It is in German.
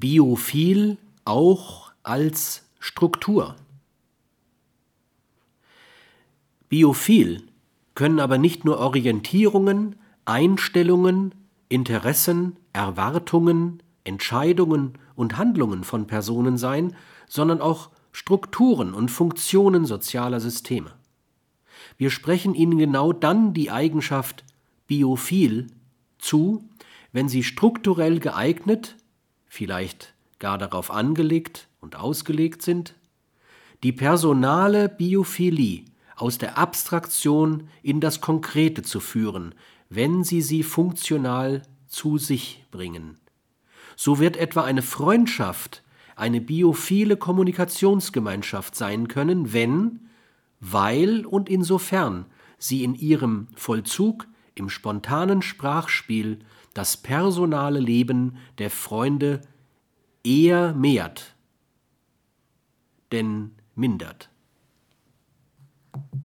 biophil auch als Struktur. Biophil können aber nicht nur Orientierungen, Einstellungen, Interessen, Erwartungen, Entscheidungen und Handlungen von Personen sein, sondern auch Strukturen und Funktionen sozialer Systeme. Wir sprechen ihnen genau dann die Eigenschaft biophil zu, wenn sie strukturell geeignet, vielleicht gar darauf angelegt und ausgelegt sind, die personale Biophilie aus der Abstraktion in das Konkrete zu führen, wenn sie sie funktional zu sich bringen. So wird etwa eine Freundschaft eine biophile Kommunikationsgemeinschaft sein können, wenn, weil und insofern sie in ihrem Vollzug im spontanen Sprachspiel das personale Leben der Freunde eher mehrt, denn mindert.